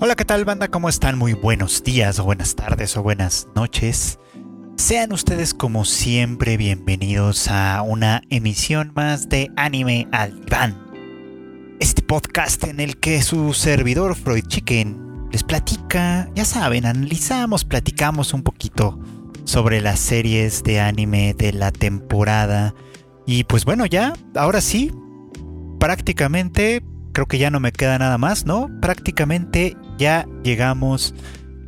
Hola, ¿qué tal banda? ¿Cómo están? Muy buenos días o buenas tardes o buenas noches. Sean ustedes como siempre bienvenidos a una emisión más de Anime al Diván. Este podcast en el que su servidor Freud Chicken les platica, ya saben, analizamos, platicamos un poquito sobre las series de anime de la temporada. Y pues bueno, ya, ahora sí, prácticamente creo que ya no me queda nada más, ¿no? Prácticamente ya llegamos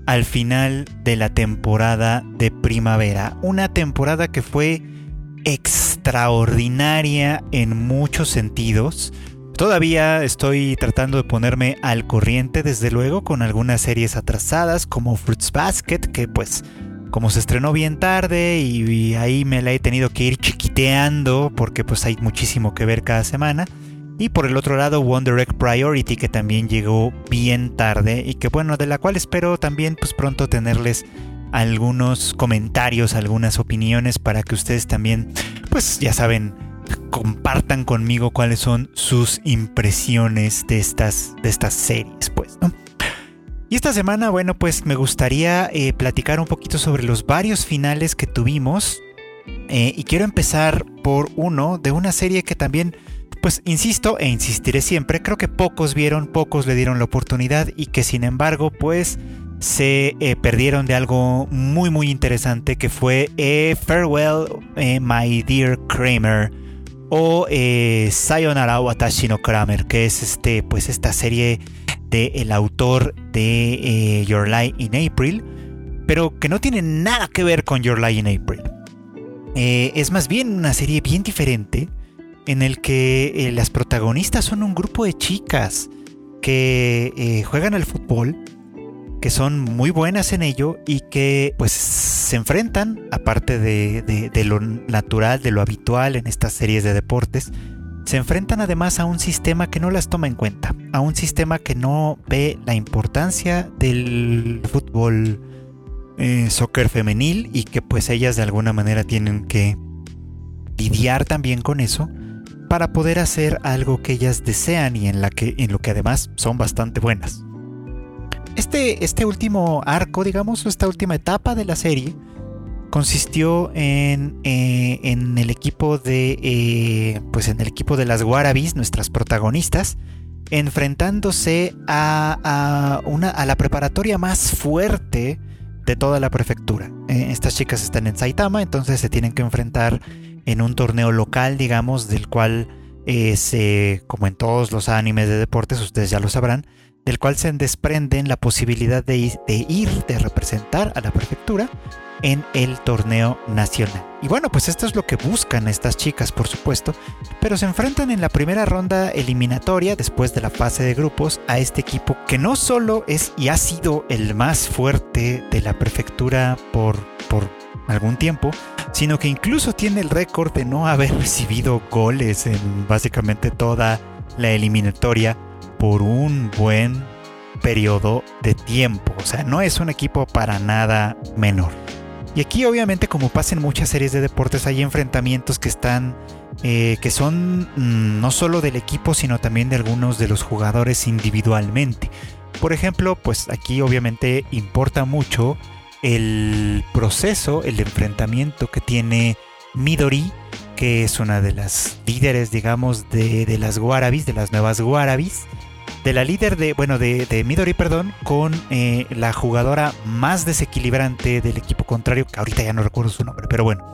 al final de la temporada de primavera. Una temporada que fue extraordinaria en muchos sentidos. Todavía estoy tratando de ponerme al corriente, desde luego, con algunas series atrasadas como Fruits Basket, que pues como se estrenó bien tarde y, y ahí me la he tenido que ir chiquiteando porque pues hay muchísimo que ver cada semana. Y por el otro lado, Wonder Egg Priority, que también llegó bien tarde y que bueno, de la cual espero también pues pronto tenerles algunos comentarios, algunas opiniones para que ustedes también, pues ya saben, compartan conmigo cuáles son sus impresiones de estas, de estas series, pues. Y esta semana, bueno, pues me gustaría eh, platicar un poquito sobre los varios finales que tuvimos. Eh, y quiero empezar por uno de una serie que también pues insisto e insistiré siempre, creo que pocos vieron, pocos le dieron la oportunidad y que sin embargo pues se eh, perdieron de algo muy muy interesante que fue eh, Farewell eh, My Dear Kramer o Sayonara Watashi no Kramer, que es este pues esta serie del el autor de Your Lie in April, pero que no tiene nada que ver con Your Lie in April. es más bien una serie bien diferente en el que eh, las protagonistas son un grupo de chicas que eh, juegan al fútbol, que son muy buenas en ello y que pues se enfrentan, aparte de, lo natural, de lo habitual en estas series de deportes, se enfrentan además a un sistema que no las toma en cuenta, a un sistema que no ve la importancia del fútbol eh, soccer femenil y que pues ellas de alguna manera tienen que lidiar también con eso para poder hacer algo que ellas desean y en, la que, en lo que además son bastante buenas. Este, este último arco, digamos, esta última etapa de la serie, consistió en, eh, en el equipo de eh, pues en el equipo de las Warabis, nuestras protagonistas, enfrentándose a, a, una, a la preparatoria más fuerte de toda la prefectura. Eh, estas chicas están en Saitama, entonces se tienen que enfrentar en un torneo local, digamos, del cual eh, se, como en todos los animes de deportes, ustedes ya lo sabrán, del cual se desprenden la posibilidad de ir, de, ir, de representar a la prefectura en el torneo nacional. Y bueno, pues esto es lo que buscan estas chicas, por supuesto, pero se enfrentan en la primera ronda eliminatoria, después de la fase de grupos, a este equipo que no solo es y ha sido el más fuerte de la prefectura por, por algún tiempo, sino que incluso tiene el récord de no haber recibido goles en básicamente toda la eliminatoria por un buen periodo de tiempo. O sea, no es un equipo para nada menor. Y aquí obviamente como pasa en muchas series de deportes hay enfrentamientos que están eh, que son mm, no solo del equipo sino también de algunos de los jugadores individualmente. Por ejemplo, pues aquí obviamente importa mucho el proceso, el enfrentamiento que tiene Midori, que es una de las líderes, digamos, de, las Warabis, de las nuevas Warabis, de la líder de, bueno, de, Midori, perdón, con eh, la jugadora más desequilibrante del equipo contrario, que ahorita ya no recuerdo su nombre, pero bueno.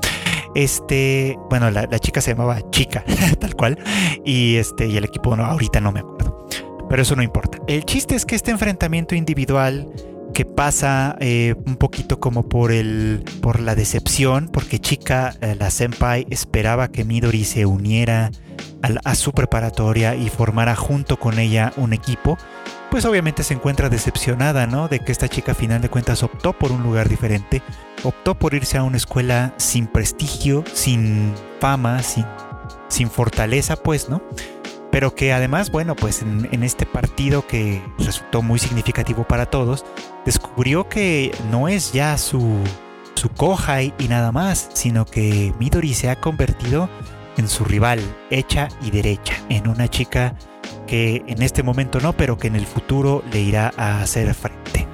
Este, bueno, la, chica se llamaba Chica, tal cual, y este, y el equipo no, ahorita no me acuerdo. Pero eso no importa. El chiste es que este enfrentamiento individual que pasa eh, un poquito como por el por la decepción porque chica eh, la senpai esperaba que Midori se uniera a, su preparatoria y formara junto con ella un equipo pues obviamente se encuentra decepcionada no de que esta chica a final de cuentas optó por un lugar diferente optó por irse a una escuela sin prestigio sin fama sin sin fortaleza pues no pero que además, bueno, pues en, este partido que resultó muy significativo para todos, descubrió que no es ya su, su Kohai y nada más, sino que Midori se ha convertido en su rival, hecha y derecha, en una chica que en este momento no, pero que en el futuro le irá a hacer frente.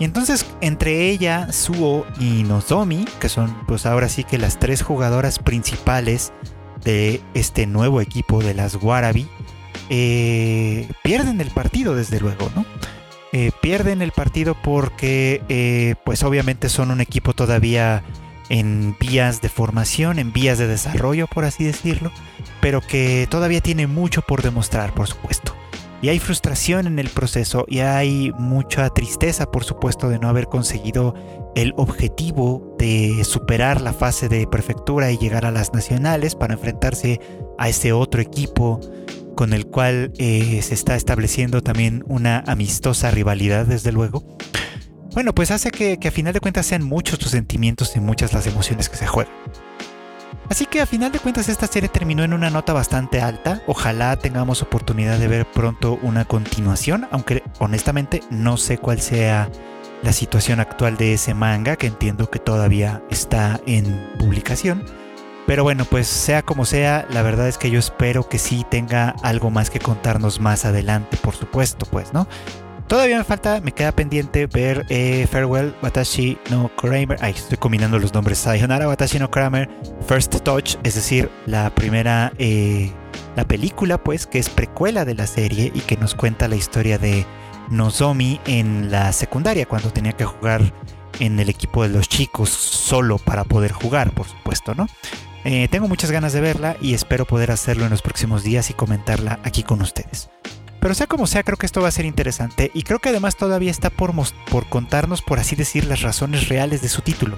Y entonces entre ella, Suo y Nozomi, que son pues ahora sí que las tres jugadoras principales de este nuevo equipo de las Warabi, eh, pierden el partido desde luego, ¿no? Eh, pierden el partido porque eh, pues obviamente son un equipo todavía en vías de formación, en vías de desarrollo, por así decirlo, pero que todavía tiene mucho por demostrar, por supuesto. Y hay frustración en el proceso y hay mucha tristeza, por supuesto, de no haber conseguido el objetivo de superar la fase de prefectura y llegar a las nacionales para enfrentarse a ese otro equipo con el cual eh, se está estableciendo también una amistosa rivalidad, desde luego. Bueno, pues hace que, a final de cuentas sean muchos tus sentimientos y muchas las emociones que se juegan. Así que a final de cuentas esta serie terminó en una nota bastante alta. Ojalá tengamos oportunidad de ver pronto una continuación, aunque honestamente no sé cuál sea la situación actual de ese manga, que entiendo que todavía está en publicación. Pero bueno, pues sea como sea, la verdad es que yo espero que sí tenga algo más que contarnos más adelante, por supuesto, pues, ¿no? Todavía me falta, me queda pendiente ver eh, Farewell, Watashi no Kramer. Ay, estoy combinando los nombres. Sayonara, Watashi no Kramer, First Touch, es decir, la primera, eh, la película, pues, que es precuela de la serie y que nos cuenta la historia de Nozomi en la secundaria, cuando tenía que jugar en el equipo de los chicos solo para poder jugar, por supuesto, ¿no? Eh, tengo muchas ganas de verla y espero poder hacerlo en los próximos días y comentarla aquí con ustedes. Pero sea como sea, creo que esto va a ser interesante y creo que además todavía está por, por contarnos, por así decir, las razones reales de su título.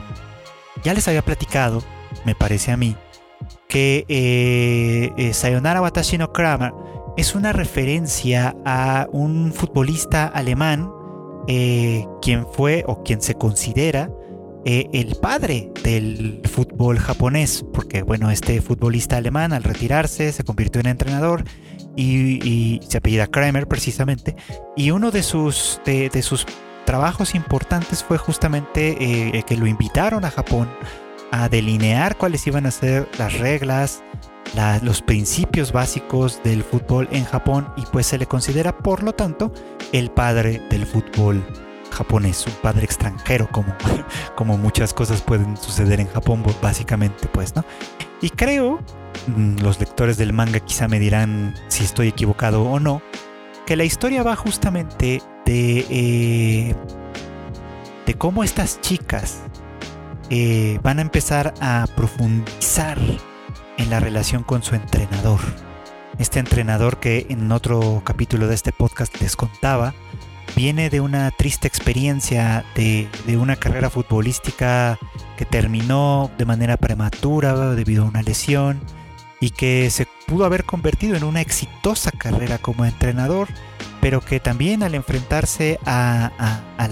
Ya les había platicado, me parece a mí, que eh, eh, Sayonara Watashi no Kramer es una referencia a un futbolista alemán eh, quien fue o quien se considera el padre del fútbol japonés, porque bueno, este futbolista alemán al retirarse se convirtió en entrenador y, se apellida Kramer precisamente, y uno de sus, de, sus trabajos importantes fue justamente eh, que lo invitaron a Japón a delinear cuáles iban a ser las reglas, los principios básicos del fútbol en Japón y pues se le considera por lo tanto el padre del fútbol japonés, un padre extranjero como, como muchas cosas pueden suceder en Japón básicamente pues, ¿no? Y creo Mm, los lectores del manga quizá me dirán si estoy equivocado o no, que la historia va justamente de, eh, de cómo estas chicas eh, van a empezar a profundizar en la relación con su entrenador. Este entrenador que en otro capítulo de este podcast les contaba, viene de una triste experiencia de, de, una carrera futbolística que terminó de manera prematura debido a una lesión y que se pudo haber convertido en una exitosa carrera como entrenador, pero que también al enfrentarse a,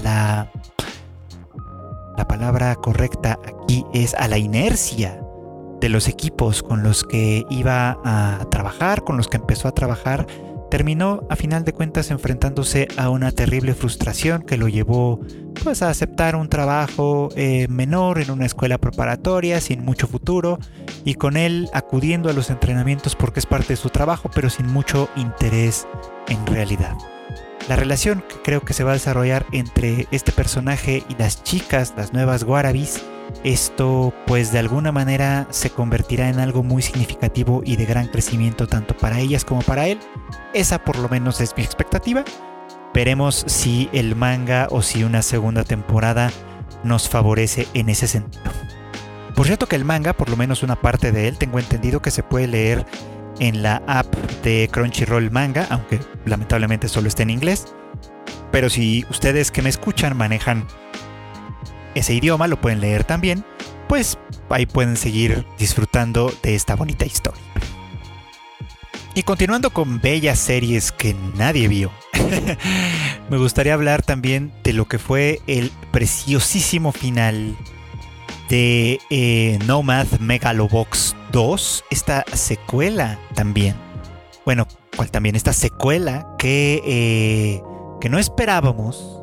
la... La palabra correcta aquí es a la inercia de los equipos con los que iba a trabajar, con los que empezó a trabajar, terminó a final de cuentas enfrentándose a una terrible frustración que lo llevó pues a aceptar un trabajo eh, menor en una escuela preparatoria sin mucho futuro y con él acudiendo a los entrenamientos porque es parte de su trabajo pero sin mucho interés en realidad. La relación que creo que se va a desarrollar entre este personaje y las chicas, las nuevas Warabis, esto pues de alguna manera se convertirá en algo muy significativo y de gran crecimiento tanto para ellas como para él. Esa por lo menos es mi expectativa. Veremos si el manga o si una segunda temporada nos favorece en ese sentido. Por cierto que el manga, por lo menos una parte de él, tengo entendido que se puede leer en la app de Crunchyroll Manga, aunque lamentablemente solo está en inglés. Pero si ustedes que me escuchan manejan ese idioma, lo pueden leer también, pues ahí pueden seguir disfrutando de esta bonita historia. Y continuando con bellas series que nadie vio, me gustaría hablar también de lo que fue el preciosísimo final de eh, Nomad Megalobox 2, esta secuela también. Bueno, cual también esta secuela que, eh, que no esperábamos,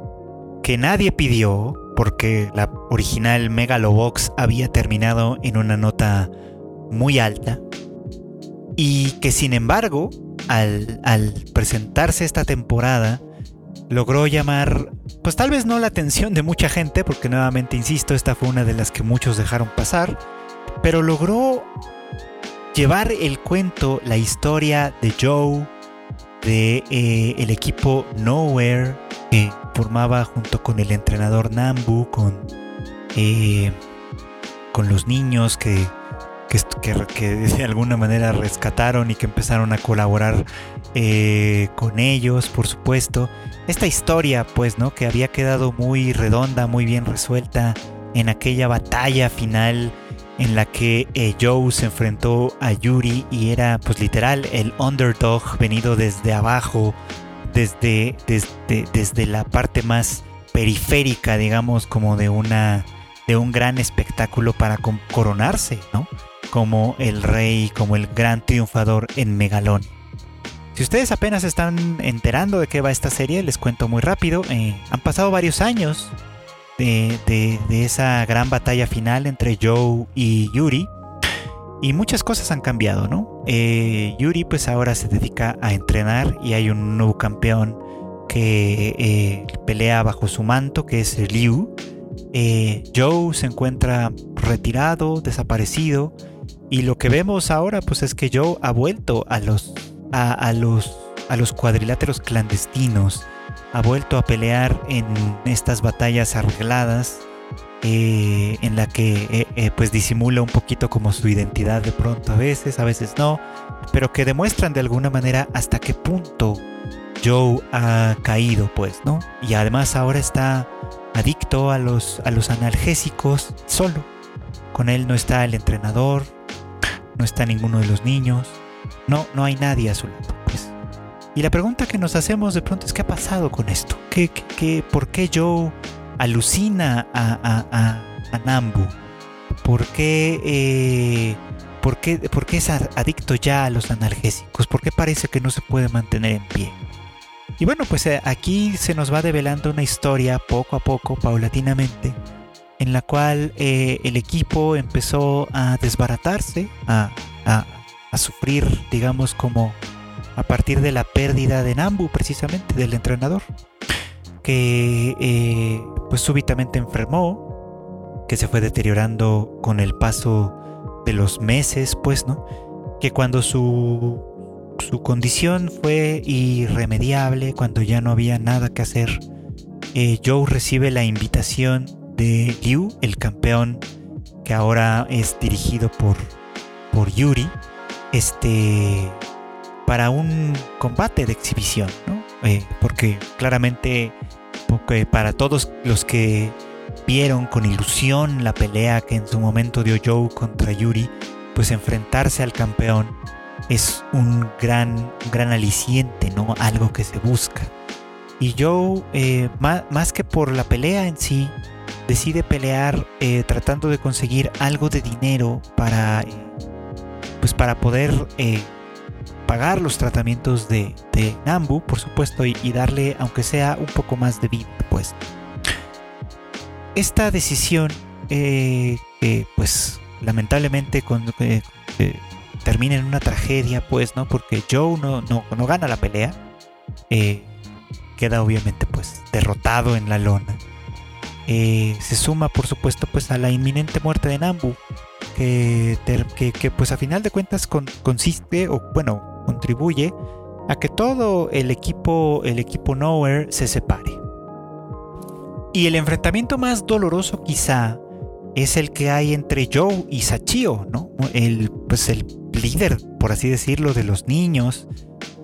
que nadie pidió, porque la original Megalobox había terminado en una nota muy alta y que sin embargo al, presentarse esta temporada, logró llamar, pues tal vez no la atención de mucha gente, porque nuevamente insisto, esta fue una de las que muchos dejaron pasar, pero logró llevar el cuento, la historia de Joe, de eh, el equipo Nowhere, que formaba junto con el entrenador Nambu, con, eh, con los niños que que, de alguna manera rescataron y que empezaron a colaborar eh, con ellos, por supuesto. Esta historia, pues, ¿no? Que había quedado muy redonda, muy bien resuelta en aquella batalla final en la que eh, Joe se enfrentó a Yuri y era, pues, literal, el underdog venido desde abajo, desde, desde, desde la parte más periférica, digamos, como de una de un gran espectáculo para coronarse, ¿no? como el rey, como el gran triunfador en Megalón. Si ustedes apenas están enterando de qué va esta serie, les cuento muy rápido. Eh, han pasado varios años de, esa gran batalla final entre Joe y Yuri. Y muchas cosas han cambiado, ¿no? Eh, Yuri pues ahora se dedica a entrenar y hay un nuevo campeón que eh, pelea bajo su manto, que es Liu. Joe se encuentra retirado, desaparecido y lo que vemos ahora, pues es que Joe ha vuelto a los, a, los, a los cuadriláteros clandestinos, ha vuelto a pelear en estas batallas arregladas, eh, en la que eh, eh, pues disimula un poquito como su identidad de pronto a veces, a veces no, pero que demuestran de alguna manera hasta qué punto Joe ha caído, pues, ¿no? Y además ahora está adicto a los, a los analgésicos solo. Con él no está el entrenador, no está ninguno de los niños, no, no hay nadie a su lado. Pues. Y la pregunta que nos hacemos de pronto es ¿qué ha pasado con esto? ¿Qué, qué, por qué Joe alucina a, a, a, Nambu? ¿Por qué, eh, por, qué, ¿Por qué es adicto ya a los analgésicos? ¿Por qué parece que no se puede mantener en pie? Y bueno, pues eh, aquí se nos va develando una historia poco a poco, paulatinamente, en la cual eh, el equipo empezó a desbaratarse, a, sufrir, digamos, como a partir de la pérdida de Nambu, precisamente, del entrenador, que eh, pues súbitamente enfermó, que se fue deteriorando con el paso de los meses, pues, ¿no? Que cuando su, su condición fue irremediable, cuando ya no había nada que hacer, eh, Joe recibe la invitación de Liu, el campeón que ahora es dirigido por, por Yuri, este, para un combate de exhibición, ¿no? Eh, porque claramente porque para todos los que vieron con ilusión la pelea que en su momento dio Joe contra Yuri, pues enfrentarse al campeón es un gran, gran aliciente, ¿no? Algo que se busca. Y Joe, eh, más, que por la pelea en sí, decide pelear eh, tratando de conseguir algo de dinero para, eh, pues para poder eh, pagar los tratamientos de, Nambu, por supuesto, y, darle, aunque sea un poco más de vida, pues. Esta decisión, pues lamentablemente termina en una tragedia, pues, ¿no? Porque Joe no, no, no gana la pelea, queda obviamente pues derrotado en la lona eh, se suma por supuesto pues a la inminente muerte de Nambu que, que, pues a final de cuentas consiste o bueno contribuye a que todo el equipo el equipo Nowhere se separe y el enfrentamiento más doloroso quizá es el que hay entre Joe y Sachio, ¿no? El, pues el líder, por así decirlo, de los niños,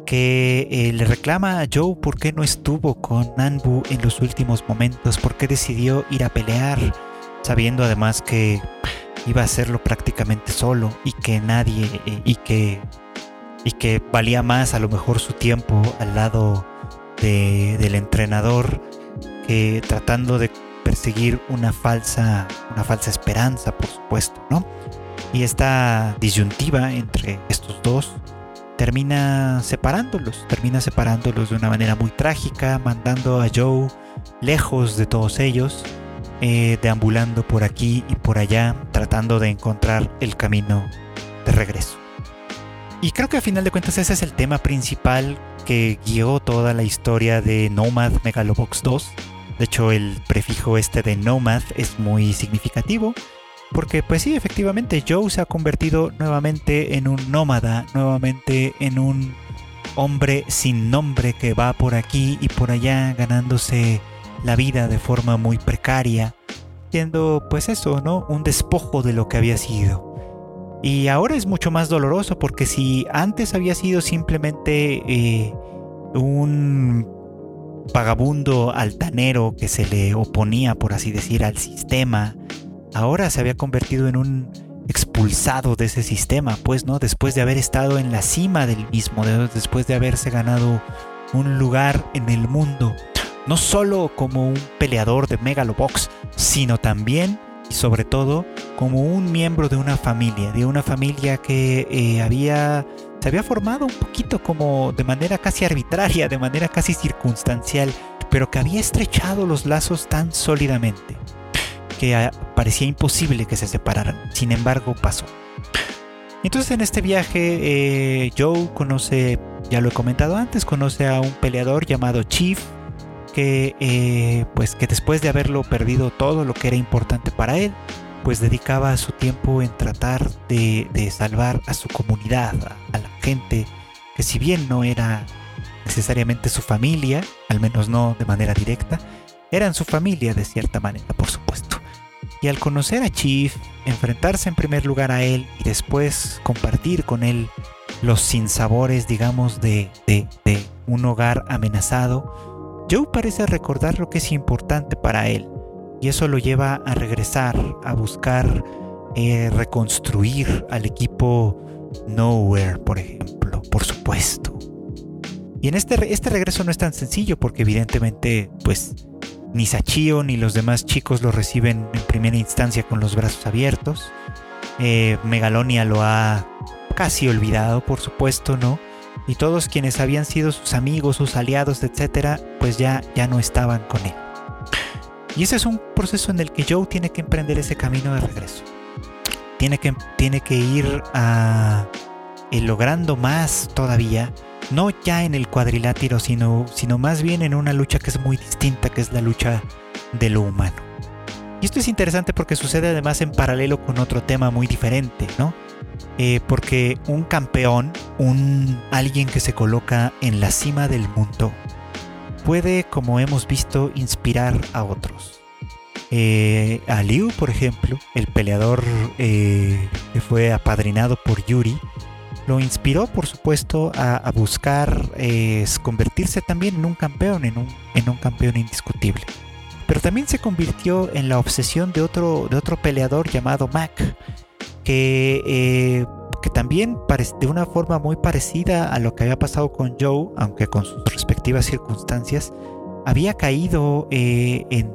que eh, le reclama a Joe por qué no estuvo con Nanbu en los últimos momentos, por qué decidió ir a pelear, sabiendo además que iba a hacerlo prácticamente solo y que nadie eh, y que y que valía más a lo mejor su tiempo al lado del entrenador que tratando de perseguir una falsa una falsa esperanza por supuesto no y esta disyuntiva entre estos dos termina separándolos, termina separándolos de una manera muy trágica, mandando a Joe lejos de todos ellos, eh, deambulando por aquí y por allá, tratando de encontrar el camino de regreso. Y creo que a final de cuentas ese es el tema principal que guió toda la historia de Nomad Megalobox 2. De hecho, el prefijo este de Nomad es muy significativo. Porque pues sí, efectivamente, Joe se ha convertido nuevamente en un nómada, nuevamente en un hombre sin nombre que va por aquí y por allá ganándose la vida de forma muy precaria, siendo pues eso, ¿no? Un despojo de lo que había sido. Y ahora es mucho más doloroso porque si antes había sido simplemente eh, un vagabundo altanero que se le oponía, por así decir, al sistema, ahora se había convertido en un expulsado de ese sistema, pues, ¿no? Después de haber estado en la cima del mismo, después de haberse ganado un lugar en el mundo, no solo como un peleador de Megalobox, sino también y sobre todo como un miembro de una familia, de una familia que eh, había se había formado un poquito como de manera casi arbitraria, de manera casi circunstancial, pero que había estrechado los lazos tan sólidamente que ah, parecía imposible que se separaran. Sin embargo, pasó. Entonces en este viaje eh, Joe conoce, ya lo he comentado antes, conoce a un peleador llamado Chief, que eh, pues que después de haberlo perdido todo lo que era importante para él, pues dedicaba su tiempo en tratar de, salvar a su comunidad, a, la gente que si bien no era necesariamente su familia, al menos no de manera directa, eran su familia de cierta manera, por supuesto. Y al conocer a Chief, enfrentarse en primer lugar a él y después compartir con él los sinsabores, digamos, de, de, de un hogar amenazado, Joe parece recordar lo que es importante para él, y eso lo lleva a regresar, a buscar eh, reconstruir al equipo Nowhere, por ejemplo, por supuesto. Y en este, este regreso no es tan sencillo porque evidentemente pues ni Sachio ni los demás chicos lo reciben en primera instancia con los brazos abiertos. Eh, Megalonia lo ha casi olvidado, por supuesto, ¿no? Y todos quienes habían sido sus amigos, sus aliados, etcétera, pues ya, ya no estaban con él. Y ese es un proceso en el que Joe tiene que emprender ese camino de regreso. Tiene que, tiene que ir a, eh, logrando más todavía, no ya en el cuadrilátero, sino, sino más bien en una lucha que es muy distinta, que es la lucha de lo humano. Y esto es interesante porque sucede además en paralelo con otro tema muy diferente, ¿no? Eh, porque un campeón, un alguien que se coloca en la cima del mundo, puede, como hemos visto, inspirar a otros. Eh, a Liu, por ejemplo, el peleador eh, que fue apadrinado por Yuri, lo inspiró, por supuesto, a, buscar convertirse también en un campeón, en un, en un campeón indiscutible. Pero también se convirtió en la obsesión de otro, de otro peleador llamado Mac, que que también de una forma muy parecida a lo que había pasado con Joe, aunque con sus respectivas circunstancias, había caído eh, en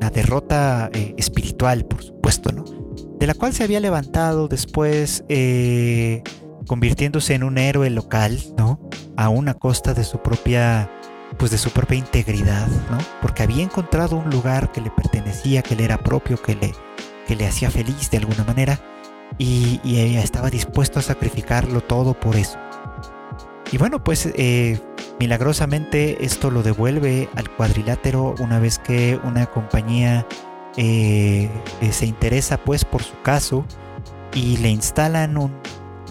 la derrota eh, espiritual, por supuesto, ¿no? De la cual se había levantado después, eh, convirtiéndose en un héroe local, ¿no? A una costa de su propia, pues de su propia integridad, ¿no? Porque había encontrado un lugar que le pertenecía, que le era propio, que le, que le hacía feliz de alguna manera y, ella estaba dispuesto a sacrificarlo todo por eso. Y bueno, pues eh, milagrosamente esto lo devuelve al cuadrilátero una vez que una compañía eh, se interesa pues por su caso y le instalan un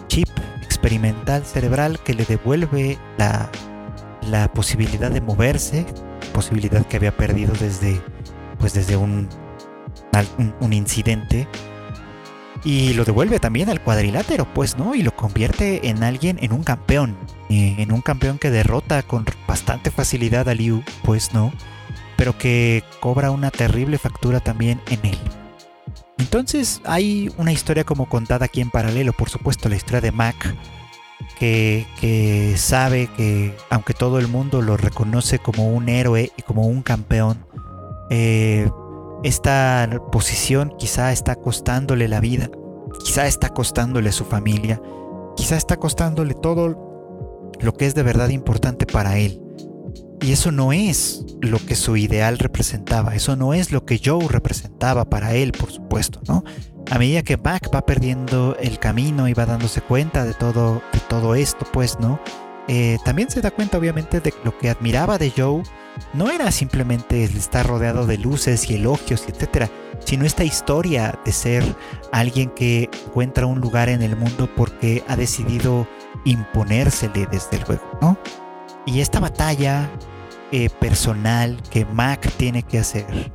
chip experimental cerebral que le devuelve la, la posibilidad de moverse, posibilidad que había perdido desde, pues desde un, un incidente y lo devuelve también al cuadrilátero, pues, ¿no? Y lo convierte en alguien, en un campeón. Eh, en un campeón que derrota con bastante facilidad a Liu, pues, ¿no? Pero que cobra una terrible factura también en él. Entonces hay una historia como contada aquí en paralelo, por supuesto, la historia de Mac, que, que sabe que aunque todo el mundo lo reconoce como un héroe y como un campeón, eh, esta posición quizá está costándole la vida, quizá está costándole su familia, quizá está costándole todo lo que es de verdad importante para él. Y eso no es lo que su ideal representaba, eso no es lo que Joe representaba para él, por supuesto, ¿no? a medida que Mac va perdiendo el camino y va dándose cuenta de todo, de todo esto, pues, ¿no? Eh, también se da cuenta obviamente de lo que admiraba de Joe no era simplemente el estar rodeado de luces y elogios, etcétera, sino esta historia de ser alguien que encuentra un lugar en el mundo porque ha decidido imponérsele desde luego, ¿no? Y esta batalla eh, personal que Mac tiene que hacer,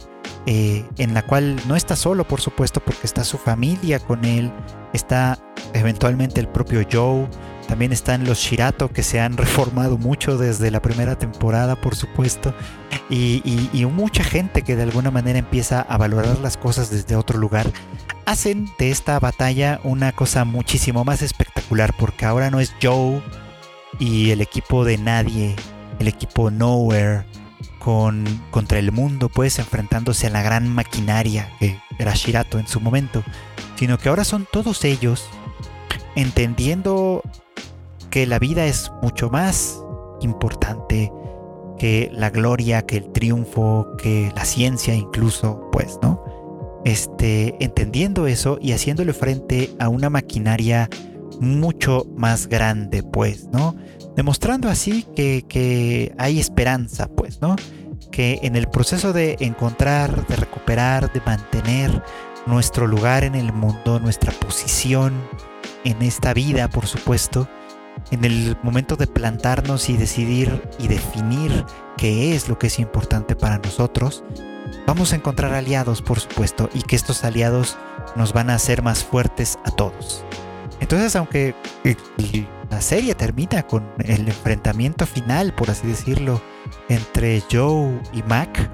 eh, en la cual no está solo, por supuesto, porque está su familia con él, está eventualmente el propio Joe, también están los Shirato que se han reformado mucho desde la primera temporada, por supuesto. Y, mucha gente que de alguna manera empieza a valorar las cosas desde otro lugar. Hacen de esta batalla una cosa muchísimo más espectacular porque ahora no es Joe y el equipo de nadie, el equipo Nowhere con, contra el mundo, pues enfrentándose a la gran maquinaria que era Shirato en su momento, sino que ahora son todos ellos entendiendo que la vida es mucho más importante que la gloria, que el triunfo, que la ciencia incluso, pues, ¿no? Este, entendiendo eso y haciéndole frente a una maquinaria mucho más grande, pues, ¿no? Demostrando así que, que hay esperanza, pues, ¿no? Que en el proceso de encontrar, de recuperar, de mantener nuestro lugar en el mundo, nuestra posición en esta vida, por supuesto, en el momento de plantarnos y decidir y definir qué es lo que es importante para nosotros, vamos a encontrar aliados, por supuesto, y que estos aliados nos van a hacer más fuertes a todos. Entonces, aunque la serie termina con el enfrentamiento final, por así decirlo, entre Joe y Mac,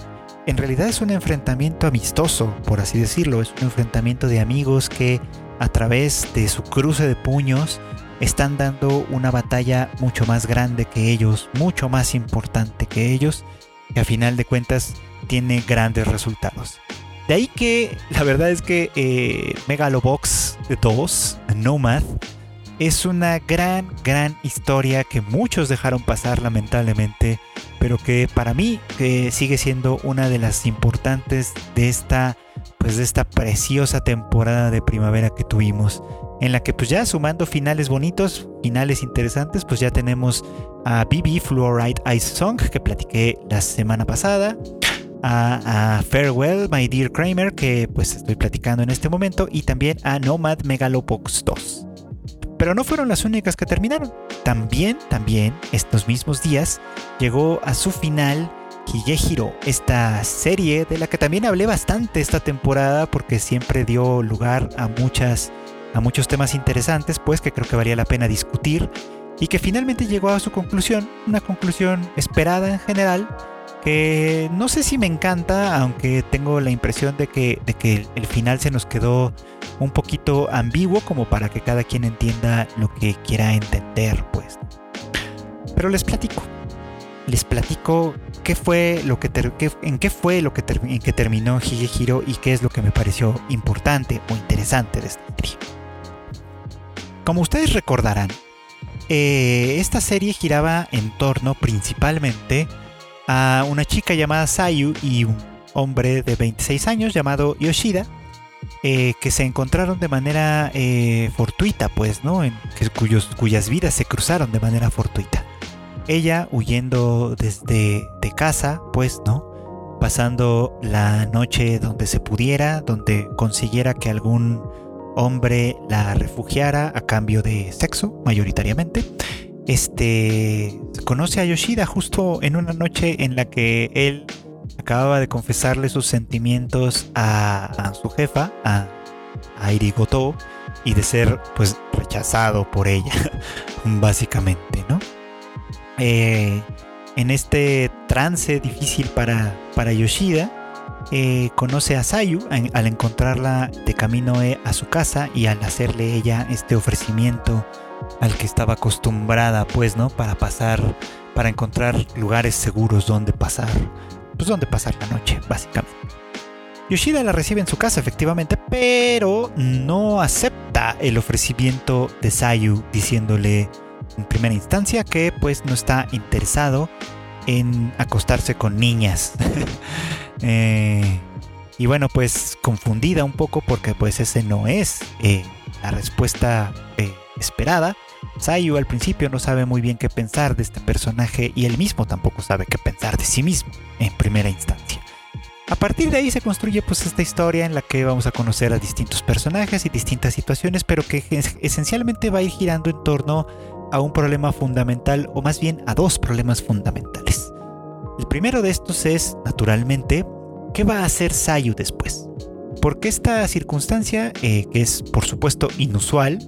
en realidad es un enfrentamiento amistoso, por así decirlo, es un enfrentamiento de amigos que a través de su cruce de puños están dando una batalla mucho más grande que ellos, mucho más importante que ellos, y a final de cuentas tiene grandes resultados. De ahí que la verdad es que eh, Megalobox 2, Nomad, es una gran, gran historia que muchos dejaron pasar lamentablemente, pero que para mí que sigue siendo una de las importantes de esta, pues de esta preciosa temporada de primavera que tuvimos en la que pues ya sumando finales bonitos, finales interesantes, pues ya tenemos a BB Fluoride Ice Song que platiqué la semana pasada, a, Farewell My Dear Kramer que pues estoy platicando en este momento y también a Nomad Megalopox 2. Pero no fueron las únicas que terminaron. También, también, estos mismos días llegó a su final Higehiro, esta serie de la que también hablé bastante esta temporada porque siempre dio lugar a muchas a muchos temas interesantes, pues que creo que valía la pena discutir y que finalmente llegó a su conclusión, una conclusión esperada en general, que no sé si me encanta, aunque tengo la impresión de que, de que el final se nos quedó un poquito ambiguo como para que cada quien entienda lo que quiera entender, pues. Pero les platico, les platico qué fue lo que en qué fue lo que en que terminó Higehiro y qué es lo que me pareció importante o interesante de esta serie. Como ustedes recordarán, eh, esta serie giraba en torno principalmente a una chica llamada Sayu y un hombre de 26 años llamado Yoshida, eh, que se encontraron de manera eh, fortuita, pues, ¿no? En, cuyas vidas se cruzaron de manera fortuita. Ella huyendo desde de casa, pues, ¿no? Pasando la noche donde se pudiera, donde consiguiera que algún hombre la refugiara a cambio de sexo, mayoritariamente. Este conoce a Yoshida justo en una noche en la que él acababa de confesarle sus sentimientos a, su jefa, a, a Irigoto, y de ser pues rechazado por ella, básicamente, ¿no? Eh, en este trance difícil para, para Yoshida, eh, conoce a Sayu al encontrarla de camino eh, a su casa y al hacerle ella este ofrecimiento al que estaba acostumbrada, pues, ¿no? Para pasar, para encontrar lugares seguros donde pasar, pues donde pasar la noche, básicamente. Yoshida la recibe en su casa, efectivamente, pero no acepta el ofrecimiento de Sayu, diciéndole en primera instancia que pues no está interesado en acostarse con niñas. Eh, Y bueno, pues confundida un poco porque pues ese no es eh, la respuesta eh, esperada. Sayu al principio no sabe muy bien qué pensar de este personaje y él mismo tampoco sabe qué pensar de sí mismo en primera instancia. A partir de ahí se construye pues esta historia en la que vamos a conocer a distintos personajes y distintas situaciones, pero que esencialmente va a ir girando en torno a un problema fundamental o más bien a dos problemas fundamentales. El primero de estos es, naturalmente, ¿qué va a hacer Sayu después? Porque esta circunstancia, eh, que es por supuesto inusual,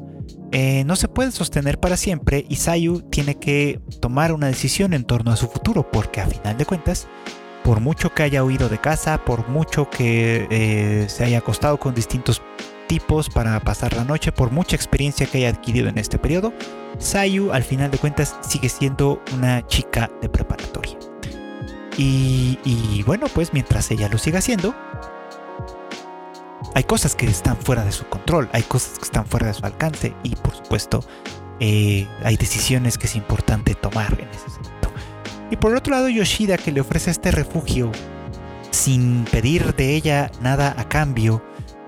eh, no se puede sostener para siempre y Sayu tiene que tomar una decisión en torno a su futuro, porque a final de cuentas, por mucho que haya huido de casa, por mucho que eh, se haya acostado con distintos tipos para pasar la noche, por mucha experiencia que haya adquirido en este periodo, Sayu al final de cuentas sigue siendo una chica de preparatoria. Y, bueno, pues mientras ella lo siga haciendo, hay cosas que están fuera de su control, hay cosas que están fuera de su alcance y por supuesto eh, hay decisiones que es importante tomar en ese sentido. Y por otro lado Yoshida que le ofrece este refugio sin pedir de ella nada a cambio,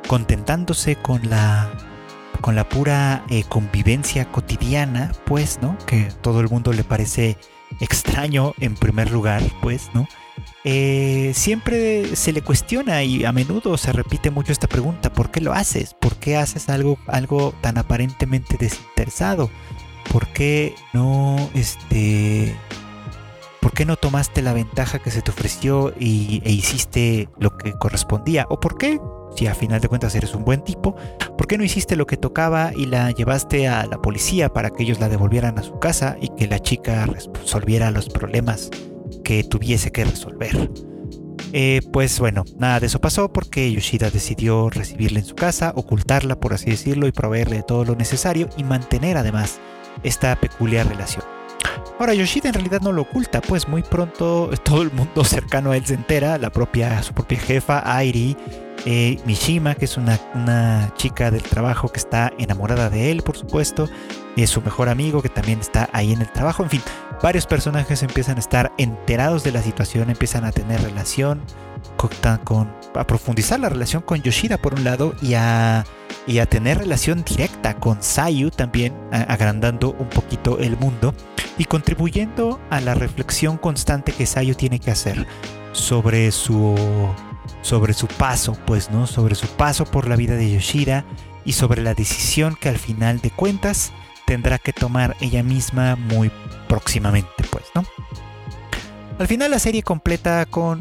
contentándose con la con la pura eh, convivencia cotidiana, pues, ¿no? Que todo el mundo le parece extraño en primer lugar, pues, ¿no? Eh, siempre se le cuestiona y a menudo se repite mucho esta pregunta, ¿por qué lo haces? ¿Por qué haces algo, algo tan aparentemente desinteresado? ¿Por qué no, este, por qué no tomaste la ventaja que se te ofreció y, e hiciste lo que correspondía? ¿O por qué, si a final de cuentas eres un buen tipo, por qué no hiciste lo que tocaba y la llevaste a la policía para que ellos la devolvieran a su casa y que la chica resolviera los problemas que tuviese que resolver. Eh, pues bueno, nada de eso pasó porque Yoshida decidió recibirla en su casa, ocultarla por así decirlo y proveerle todo lo necesario y mantener además esta peculiar relación. Ahora Yoshida en realidad no lo oculta, pues muy pronto todo el mundo cercano a él se entera, la propia, su propia jefa, Airi, eh, Mishima, que es una, chica del trabajo que está enamorada de él, por supuesto, es su mejor amigo que también está ahí en el trabajo, en fin, varios personajes empiezan a estar enterados de la situación, empiezan a tener relación con, a profundizar la relación con Yoshida por un lado y a, y a tener relación directa con Sayu también, agrandando un poquito el mundo y contribuyendo a la reflexión constante que Sayu tiene que hacer sobre su sobre su paso, pues, ¿no? Sobre su paso por la vida de Yoshida y sobre la decisión que al final de cuentas tendrá que tomar ella misma muy próximamente, pues, ¿no? Al final la serie completa con,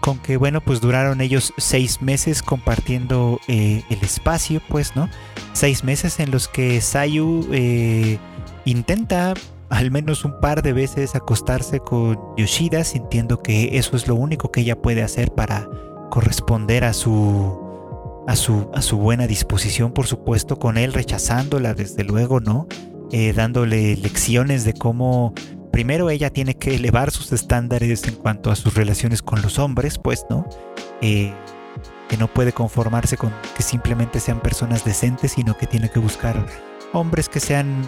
con que, bueno, pues duraron ellos seis meses compartiendo eh, el espacio, pues, ¿no? Seis meses en los que Sayu eh, intenta al menos un par de veces acostarse con Yoshida, sintiendo que eso es lo único que ella puede hacer para corresponder a su a su, a su buena disposición, por supuesto, con él rechazándola, desde luego, ¿no? Eh, dándole lecciones de cómo primero ella tiene que elevar sus estándares en cuanto a sus relaciones con los hombres, pues, ¿no? Eh, que no puede conformarse con que simplemente sean personas decentes, sino que tiene que buscar hombres que sean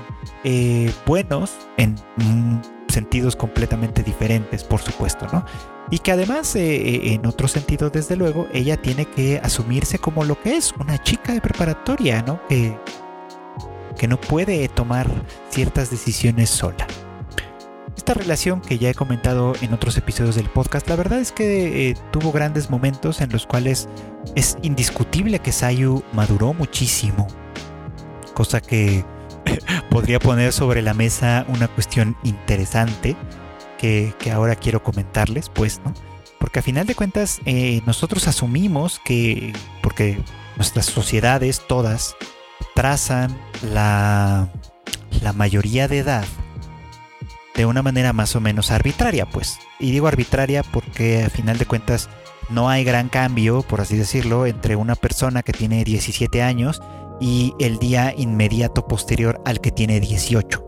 eh, buenos en sentidos completamente diferentes, por supuesto, ¿no? Y que además, eh, eh, en otro sentido, desde luego, ella tiene que asumirse como lo que es, una chica de preparatoria, ¿no? Que, que no puede tomar ciertas decisiones sola. Esta relación que ya he comentado en otros episodios del podcast, la verdad es que eh, tuvo grandes momentos en los cuales es indiscutible que Sayu maduró muchísimo. Cosa que podría poner sobre la mesa una cuestión interesante que, ahora quiero comentarles, pues, ¿no? Porque a final de cuentas eh, nosotros asumimos que, porque nuestras sociedades todas trazan la, la mayoría de edad de una manera más o menos arbitraria, pues. Y digo arbitraria porque a final de cuentas no hay gran cambio, por así decirlo, entre una persona que tiene 17 años y el día inmediato posterior al que tiene 18.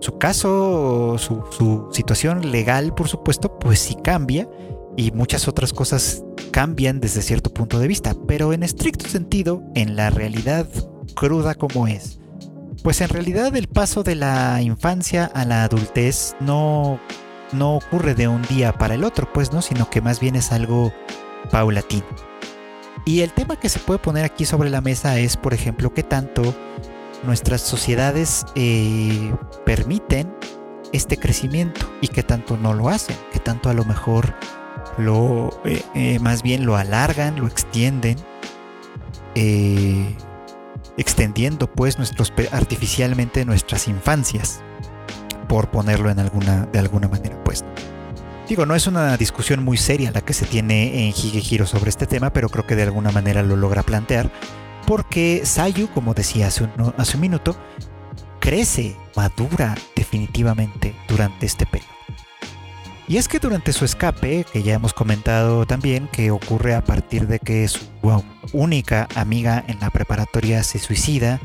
Su caso, su, su situación legal, por supuesto, pues sí cambia y muchas otras cosas cambian desde cierto punto de vista, pero en estricto sentido, en la realidad cruda como es, pues en realidad el paso de la infancia a la adultez no, no ocurre de un día para el otro, pues no, sino que más bien es algo paulatino. Y el tema que se puede poner aquí sobre la mesa es, por ejemplo, qué tanto nuestras sociedades eh, permiten este crecimiento y qué tanto no lo hacen, qué tanto a lo mejor lo eh, eh, más bien lo alargan, lo extienden, extendiendo pues nuestros artificialmente nuestras infancias, por ponerlo en alguna de alguna manera pues. Digo, no es una discusión muy seria la que se tiene en Higehiro sobre este tema, pero creo que de alguna manera lo logra plantear, porque Sayu, como decía hace un, minuto, crece, madura definitivamente durante este periodo. Y es que durante su escape, que ya hemos comentado también, que ocurre a partir de que su única amiga en la preparatoria se suicida,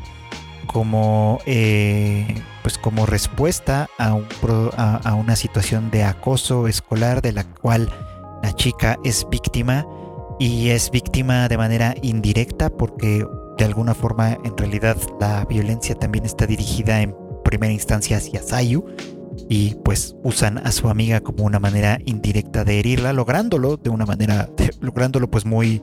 como, eh, pues como respuesta a, una situación de acoso escolar de la cual la chica es víctima y es víctima de manera indirecta porque de alguna forma en realidad la violencia también está dirigida en primera instancia hacia Sayu y pues usan a su amiga como una manera indirecta de herirla, lográndolo de una manera, lográndolo pues muy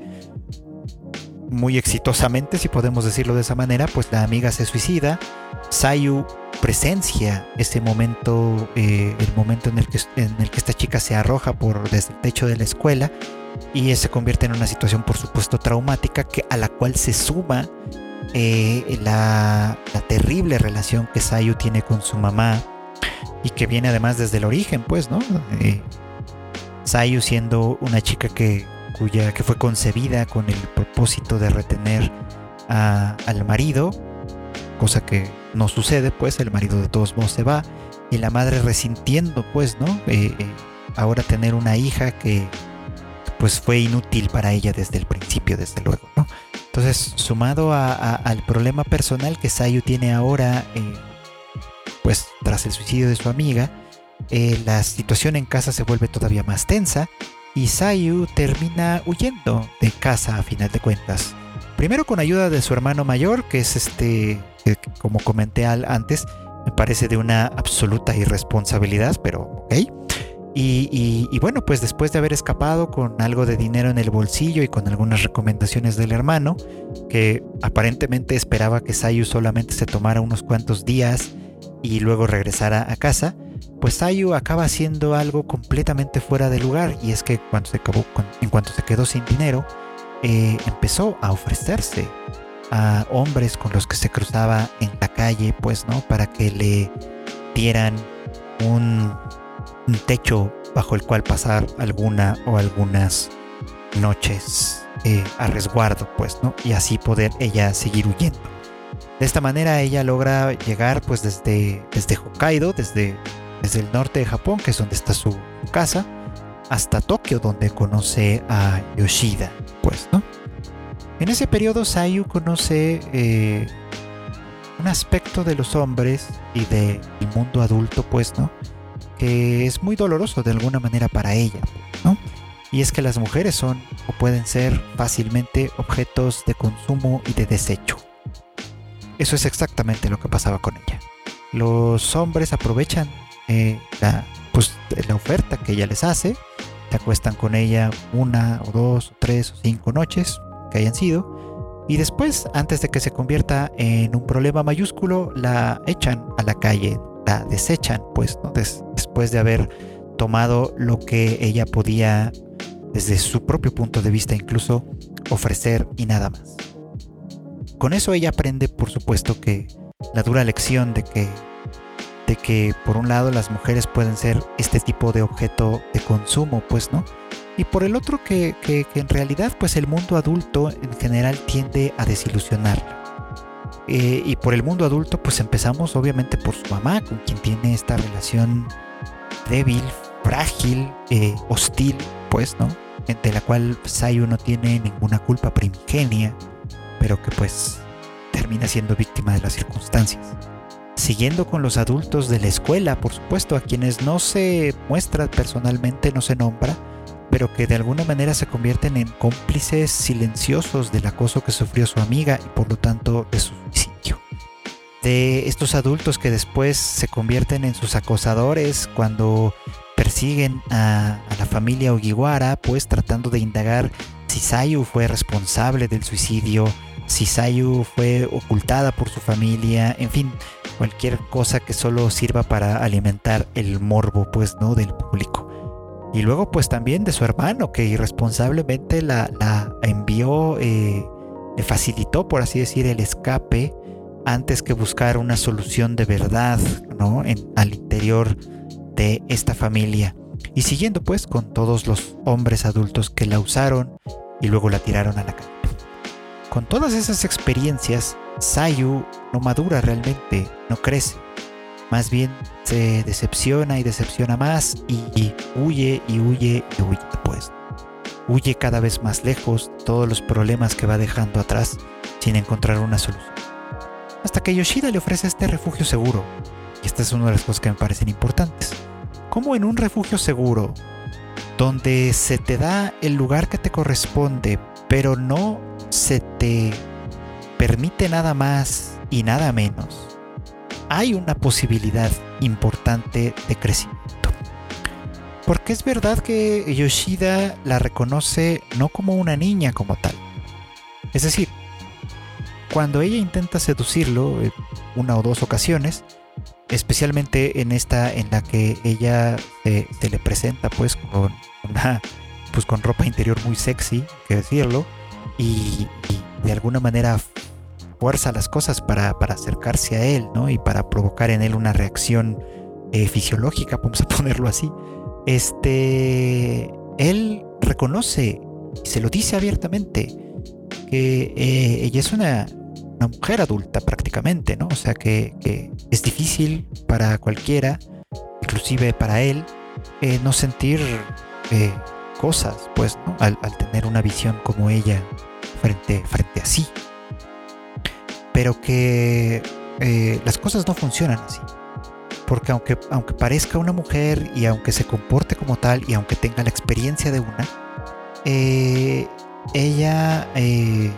muy exitosamente, si podemos decirlo de esa manera, pues la amiga se suicida. Sayu presencia ese momento, eh, el momento en el, que, en el que esta chica se arroja por desde el techo de la escuela y se convierte en una situación, por supuesto, traumática que, a la cual se suma eh, la, terrible relación que Sayu tiene con su mamá y que viene además desde el origen, pues, ¿no? Eh, Sayu siendo una chica que cuya que fue concebida con el propósito de retener al marido, cosa que no sucede, pues el marido de todos modos se va y la madre resintiendo, pues, ¿no? Eh, ahora tener una hija que pues fue inútil para ella desde el principio, desde luego, ¿no? Entonces, sumado al problema personal que Sayu tiene ahora, eh, pues tras el suicidio de su amiga, la situación en casa se vuelve todavía más tensa y Sayu termina huyendo de casa a final de cuentas. Primero con ayuda de su hermano mayor, que es este, como comenté antes, me parece de una absoluta irresponsabilidad, pero ok. Y, bueno, pues después de haber escapado con algo de dinero en el bolsillo y con algunas recomendaciones del hermano, que aparentemente esperaba que Sayu solamente se tomara unos cuantos días y luego regresara a casa, pues Sayu acaba haciendo algo completamente fuera de lugar y es que cuando se acabó, en cuanto se quedó sin dinero, eh, empezó a ofrecerse a hombres con los que se cruzaba en la calle, pues, ¿no? Para que le dieran un, techo bajo el cual pasar alguna o algunas noches eh, a resguardo, pues, ¿no? Y así poder ella seguir huyendo. De esta manera ella logra llegar pues desde, desde Hokkaido, desde desde el norte de Japón, que es donde está su casa, hasta Tokio, donde conoce a Yoshida, pues, ¿no? En ese periodo Sayu conoce eh, un aspecto de los hombres y del mundo adulto, pues, ¿no? Es muy doloroso de alguna manera para ella, ¿no? Y es que las mujeres son o pueden ser fácilmente objetos de consumo y de desecho. Eso es exactamente lo que pasaba con ella. Los hombres aprovechan eh, la, pues, la oferta que ella les hace, te acuestan con ella una o dos o tres o cinco noches que hayan sido, y después, antes de que se convierta en un problema mayúsculo, la echan a la calle, la desechan, pues, ¿no? después de haber tomado lo que ella podía, desde su propio punto de vista incluso, ofrecer y nada más. Con eso ella aprende, por supuesto, que la dura lección de que de que por un lado las mujeres pueden ser este tipo de objeto de consumo, pues, ¿no? Y por el otro que, en realidad pues el mundo adulto en general tiende a desilusionarla. Eh, y por el mundo adulto pues empezamos obviamente por su mamá, con quien tiene esta relación débil, frágil, eh, hostil, pues, ¿no? De la cual Sayu no tiene ninguna culpa primigenia, pero que pues termina siendo víctima de las circunstancias siguiendo con los adultos de la escuela, por supuesto, a quienes no se muestra personalmente, no se nombra, pero que de alguna manera se convierten en cómplices silenciosos del acoso que sufrió su amiga y por lo tanto de su suicidio. De estos adultos que después se convierten en sus acosadores cuando persiguen a, la familia Ogiwara, pues tratando de indagar si Sayu fue responsable del suicidio, si Sayu fue ocultada por su familia, en fin, cualquier cosa que solo sirva para alimentar el morbo, pues, ¿no? Del público. Y luego, pues, también de su hermano, que irresponsablemente la, envió, eh, le facilitó, por así decir, el escape antes que buscar una solución de verdad, ¿no? En, al interior de esta familia. Y siguiendo, pues, con todos los hombres adultos que la usaron y luego la tiraron a la calle. Con todas esas experiencias, Sayu no madura realmente, no crece. Más bien se decepciona y decepciona más y, huye y huye y huye pues. Huye cada vez más lejos todos los problemas que va dejando atrás sin encontrar una solución. Hasta que Yoshida le ofrece este refugio seguro. Y esta es una de las cosas que me parecen importantes. Como en un refugio seguro, donde se te da el lugar que te corresponde, pero no se te permite nada más y nada menos, hay una posibilidad importante de crecimiento. Porque es verdad que Yoshida la reconoce no como una niña como tal. Es decir, cuando ella intenta seducirlo una o dos ocasiones, especialmente en esta en la que ella se, le presenta pues con una pues con ropa interior muy sexy, que decirlo, y, de alguna manera fuerza las cosas para, acercarse a él, ¿no? Y para provocar en él una reacción eh, fisiológica, vamos a ponerlo así. Este, él reconoce y se lo dice abiertamente que eh, ella es una, mujer adulta prácticamente, ¿no? O sea que, es difícil para cualquiera, inclusive para él, eh, no sentir cosas, pues, ¿no? al, tener una visión como ella frente, frente a sí. Pero que eh, las cosas no funcionan así. Porque aunque, aunque parezca una mujer y aunque se comporte como tal y aunque tenga la experiencia de una, eh, ella eh,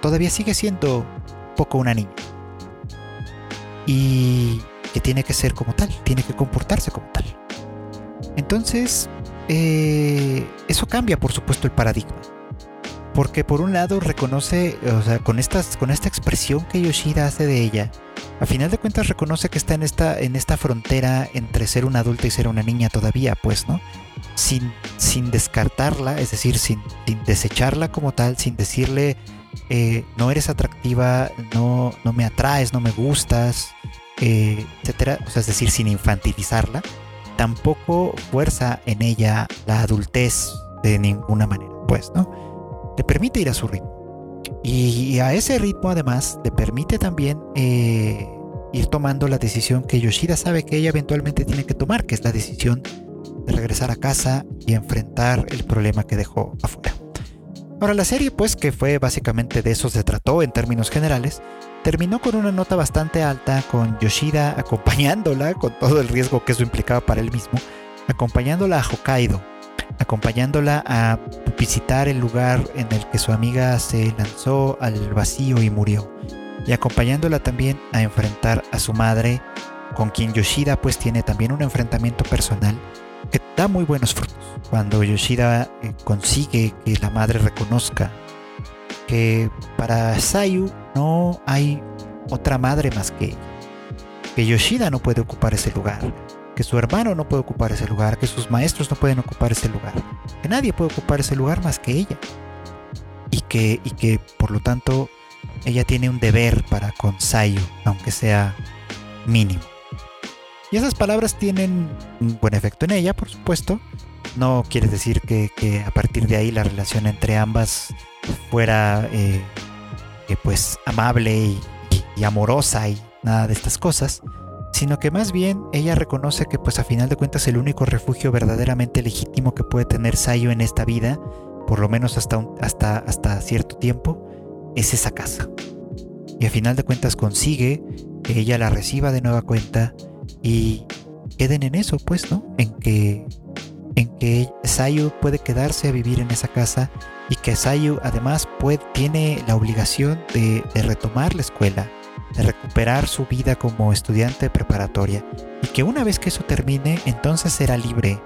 todavía sigue siendo poco una niña. Y que tiene que ser como tal, tiene que comportarse como tal. Entonces, eso cambia, por supuesto, el paradigma. Porque por un lado reconoce, o sea, con, estas, con esta expresión que Yoshida hace de ella, a final de cuentas reconoce que está en esta, en esta frontera entre ser una adulta y ser una niña todavía, pues, ¿no? Sin, sin descartarla, es decir, sin, desecharla como tal, sin decirle, eh, no eres atractiva, no, no me atraes, no me gustas, eh, etcétera, o sea, es decir, sin infantilizarla, tampoco fuerza en ella la adultez de ninguna manera, pues, ¿no? Le permite ir a su ritmo. Y a ese ritmo además le permite también eh, ir tomando la decisión que Yoshida sabe que ella eventualmente tiene que tomar, que es la decisión de regresar a casa y enfrentar el problema que dejó afuera. Ahora la serie pues que fue básicamente de eso se trató en términos generales, terminó con una nota bastante alta, con Yoshida acompañándola, con todo el riesgo que eso implicaba para él mismo, acompañándola a Hokkaido, acompañándola a visitar el lugar en el que su amiga se lanzó al vacío y murió, y acompañándola también a enfrentar a su madre, con quien Yoshida pues tiene también un enfrentamiento personal que da muy buenos frutos. Cuando Yoshida eh, consigue que la madre reconozca que para Sayu no hay otra madre más que ella. Que Yoshida no puede ocupar ese lugar. Que su hermano no puede ocupar ese lugar. Que sus maestros no pueden ocupar ese lugar. Que nadie puede ocupar ese lugar más que ella. Y que, y que por lo tanto ella tiene un deber para con Sayu, aunque sea mínimo. Y esas palabras tienen un buen efecto en ella, por supuesto. No quiere decir que, a partir de ahí la relación entre ambas fuera eh, pues amable y, amorosa y nada de estas cosas, sino que más bien ella reconoce que pues a final de cuentas el único refugio verdaderamente legítimo que puede tener Sayo en esta vida, por lo menos hasta, hasta, hasta cierto tiempo, es esa casa. Y a final de cuentas consigue que ella la reciba de nueva cuenta y queden en eso, pues, ¿no? En que, en que Sayu puede quedarse a vivir en esa casa y que Sayu además puede, tiene la obligación de, retomar la escuela, de recuperar su vida como estudiante preparatoria y que una vez que eso termine, entonces será libre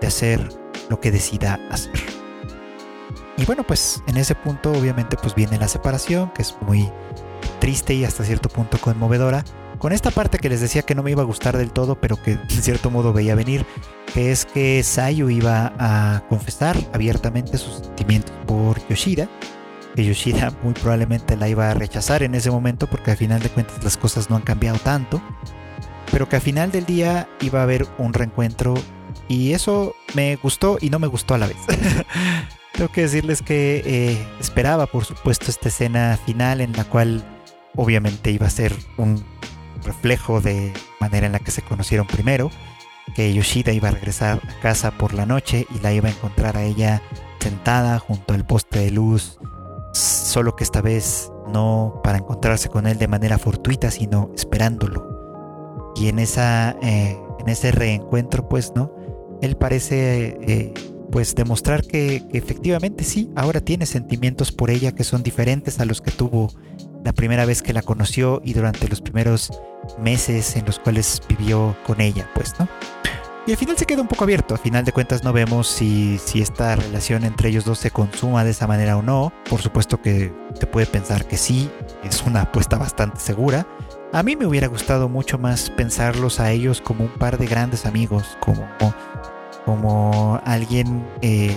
de hacer lo que decida hacer. Y bueno, pues en ese punto obviamente pues viene la separación, que es muy triste y hasta cierto punto conmovedora. Con esta parte que les decía que no me iba a gustar del todo, pero que en cierto modo veía venir, que es que Sayu iba a confesar abiertamente sus sentimientos por Yoshida, que Yoshida muy probablemente la iba a rechazar en ese momento porque al final de cuentas las cosas no han cambiado tanto, pero que al final del día iba a haber un reencuentro y eso me gustó y no me gustó a la vez. Tengo que decirles que eh, esperaba, por supuesto, esta escena final en la cual obviamente iba a ser un reflejo de manera en la que se conocieron primero, que Yoshida iba a regresar a casa por la noche y la iba a encontrar a ella sentada junto al poste de luz, solo que esta vez no para encontrarse con él de manera fortuita, sino esperándolo. Y en esa eh, en ese reencuentro, pues, ¿no? Él parece eh, pues demostrar que, efectivamente sí, ahora tiene sentimientos por ella que son diferentes a los que tuvo la primera vez que la conoció y durante los primeros meses en los cuales vivió con ella, pues, ¿no? Y al final se queda un poco abierto, al final de cuentas no vemos si, si esta relación entre ellos dos se consuma de esa manera o no, por supuesto que se puede pensar que sí, es una apuesta bastante segura, a mí me hubiera gustado mucho más pensarlos a ellos como un par de grandes amigos, como como alguien, eh,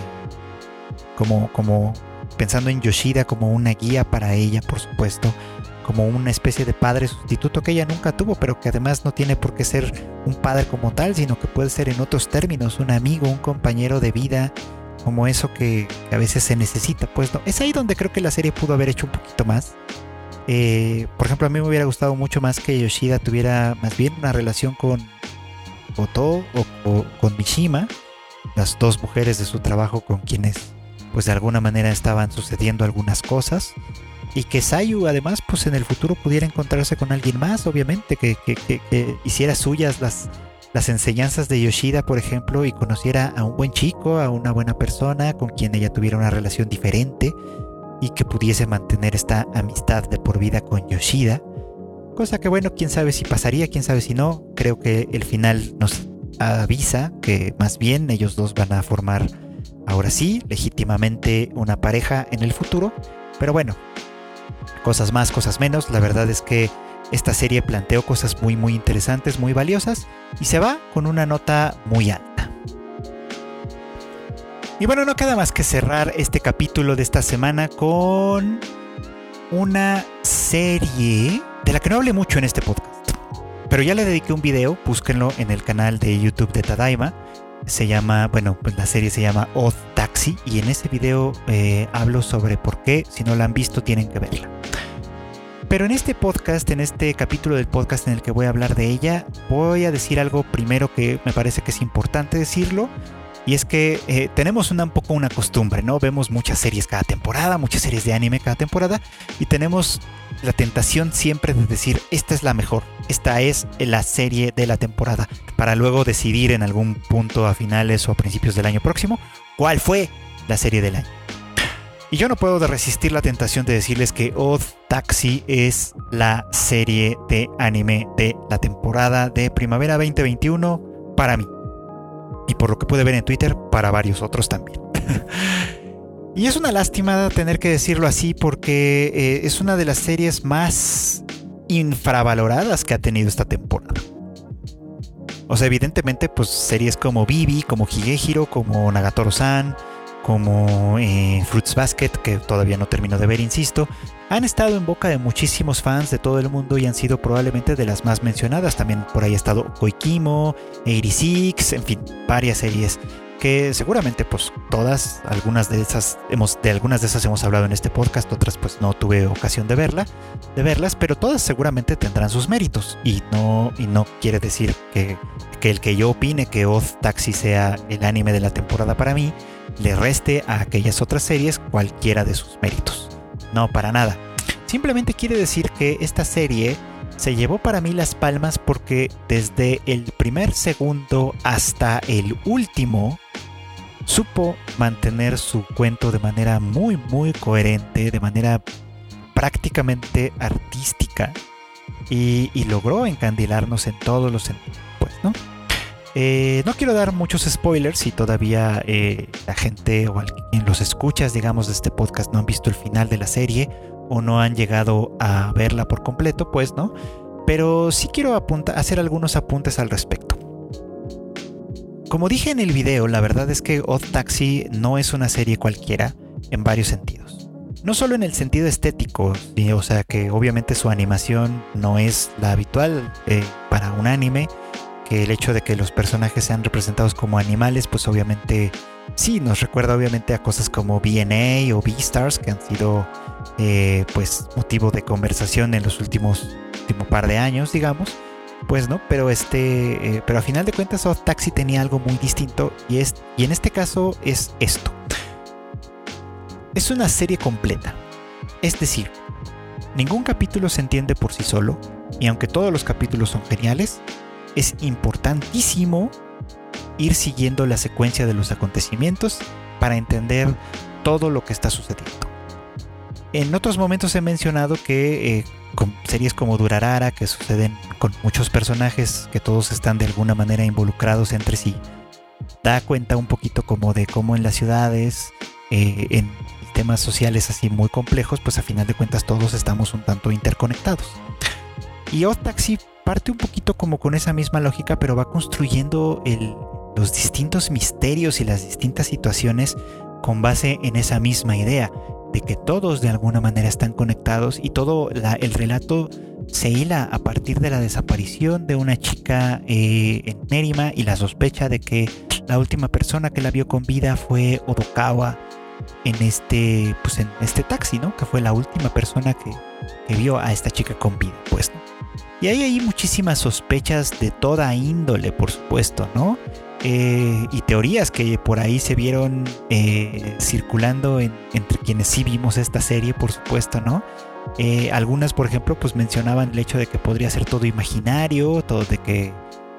como, como pensando en Yoshida como una guía para ella, por supuesto, como una especie de padre sustituto que ella nunca tuvo, pero que además no tiene por qué ser un padre como tal, sino que puede ser en otros términos un amigo, un compañero de vida, como eso que, a veces se necesita. Pues no, es ahí donde creo que la serie pudo haber hecho un poquito más. Eh, por ejemplo, a mí me hubiera gustado mucho más que Yoshida tuviera más bien una relación con Oto o, con Mishima, las dos mujeres de su trabajo con quienes pues de alguna manera estaban sucediendo algunas cosas y que Sayu además pues en el futuro pudiera encontrarse con alguien más obviamente que, hiciera suyas las, las enseñanzas de Yoshida por ejemplo y conociera a un buen chico a una buena persona con quien ella tuviera una relación diferente y que pudiese mantener esta amistad de por vida con Yoshida Cosa que bueno, quién sabe si pasaría, quién sabe si no. Creo que el final nos avisa que más bien ellos dos van a formar ahora sí, legítimamente una pareja en el futuro. Pero bueno, cosas más, cosas menos. La verdad es que esta serie planteó cosas muy muy interesantes, muy valiosas y se va con una nota muy alta. Y bueno, no queda más que cerrar este capítulo de esta semana con una serie de la que no hablé mucho en este podcast. Pero ya le dediqué un video, búsquenlo en el canal de YouTube de Tadaima. Se llama, bueno, pues la serie se llama Odd Taxi y en ese video eh, hablo sobre por qué, si no la han visto, tienen que verla. Pero en este podcast, en este capítulo del podcast en el que voy a hablar de ella, voy a decir algo primero que me parece que es importante decirlo. Y es que eh, tenemos una, un poco una costumbre, ¿no? Vemos muchas series cada temporada, muchas series de anime cada temporada, y tenemos la tentación siempre de decir, esta es la mejor, esta es la serie de la temporada, para luego decidir en algún punto a finales o a principios del año próximo cuál fue la serie del año. Y yo no puedo resistir la tentación de decirles que Odd Taxi es la serie de anime de la temporada de primavera 2021 para mí. Y por lo que pude ver en Twitter, para varios otros también. Y es una lástima tener que decirlo así porque eh, es una de las series más infravaloradas que ha tenido esta temporada. O sea, evidentemente, pues series como Bibi, como Higehiro, como Nagatoro-san, como eh, Fruits Basket, que todavía no termino de ver, insisto, han estado en boca de muchísimos fans de todo el mundo y han sido probablemente de las más mencionadas. También por ahí ha estado Koikimo, 86, en fin, varias series que seguramente pues todas, algunas de esas hemos, de algunas de esas hemos hablado en este podcast, otras pues no tuve ocasión de verla, de verlas, pero todas seguramente tendrán sus méritos y no, y no quiere decir que, que el que yo opine que Oz Taxi sea el anime de la temporada para mí, le reste a aquellas otras series cualquiera de sus méritos. No, para nada. Simplemente quiere decir que esta serie se llevó para mí las palmas porque desde el primer segundo hasta el último supo mantener su cuento de manera muy muy coherente, de manera prácticamente artística y, logró encandilarnos en todos los sentidos, pues, ¿no? Eh, no quiero dar muchos spoilers si todavía eh, la gente o quien los escuchas, digamos, de este podcast no han visto el final de la serie o no han llegado a verla por completo, pues no. Pero sí quiero hacer algunos apuntes al respecto. Como dije en el video, la verdad es que Odd Taxi no es una serie cualquiera en varios sentidos. No solo en el sentido estético, o sea que obviamente su animación no es la habitual eh, para un anime, que el hecho de que los personajes sean representados como animales, pues obviamente sí, nos recuerda obviamente a cosas como BNA o Beastars, que han sido eh, pues motivo de conversación en los últimos último par de años, digamos. Pues no, pero este, eh, pero a final de cuentas Odd Taxi tenía algo muy distinto y es y en este caso es esto. Es una serie completa. Es decir, ningún capítulo se entiende por sí solo y aunque todos los capítulos son geniales, es importantísimo ir siguiendo la secuencia de los acontecimientos para entender todo lo que está sucediendo. En otros momentos he mencionado que eh, series como Durarara, que suceden con muchos personajes que todos están de alguna manera involucrados entre sí, da cuenta un poquito como de cómo en las ciudades, eh, en temas sociales así muy complejos, pues a final de cuentas todos estamos un tanto interconectados. Y Odd Taxi parte un poquito como con esa misma lógica, pero va construyendo los distintos misterios y las distintas situaciones con base en esa misma idea de que todos de alguna manera están conectados y todo el relato se hila a partir de la desaparición de una chica eh, en Nerima y la sospecha de que la última persona que la vio con vida fue Odokawa en este, pues en este taxi, ¿no? Que fue la última persona que, que vio a esta chica con vida, pues. Y hay ahí muchísimas sospechas de toda índole, por supuesto, ¿no? Eh, y teorías que por ahí se vieron eh, circulando entre quienes sí vimos esta serie, por supuesto, ¿no? Eh, algunas, por ejemplo, pues mencionaban el hecho de que podría ser todo imaginario, todo de que